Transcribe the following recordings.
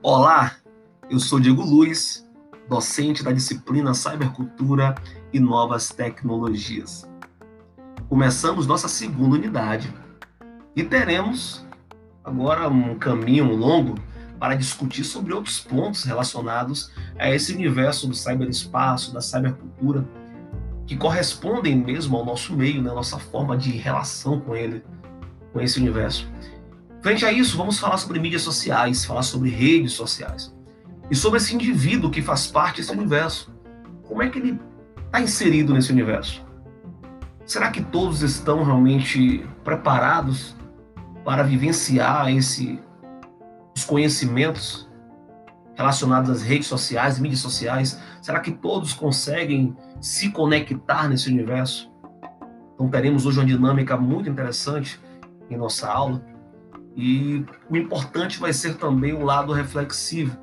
Olá, eu sou Diego Luiz, docente da disciplina Cybercultura e Novas Tecnologias. Começamos nossa segunda unidade e teremos agora um caminho longo para discutir sobre outros pontos relacionados a esse universo do cyberespaço, da cybercultura, que correspondem mesmo ao nosso meio, né, nossa forma de relação com ele, com esse universo. Frente a isso, vamos falar sobre mídias sociais, falar sobre redes sociais e sobre esse indivíduo que faz parte desse universo. Como é que ele está inserido nesse universo? Será que todos estão realmente preparados para vivenciar esse, os conhecimentos relacionados às redes sociais, mídias sociais? Será que todos conseguem se conectar nesse universo? Então teremos hoje uma dinâmica muito interessante em nossa aula e o importante vai ser também o lado reflexivo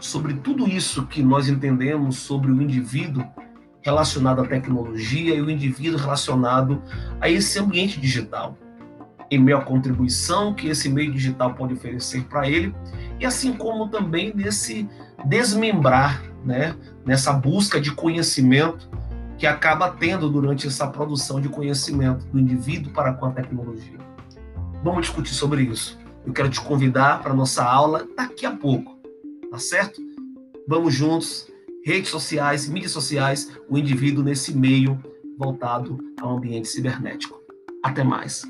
sobre tudo isso que nós entendemos sobre o indivíduo relacionado à tecnologia e o indivíduo relacionado a esse ambiente digital, em meio à contribuição que esse meio digital pode oferecer para ele, e assim como também nesse desmembrar, né, nessa busca de conhecimento que acaba tendo durante essa produção de conhecimento do indivíduo para com a tecnologia. Vamos discutir sobre isso. Eu quero te convidar para nossa aula daqui a pouco, tá certo? Vamos juntos, redes sociais, mídias sociais, o indivíduo nesse meio voltado ao ambiente cibernético. Até mais.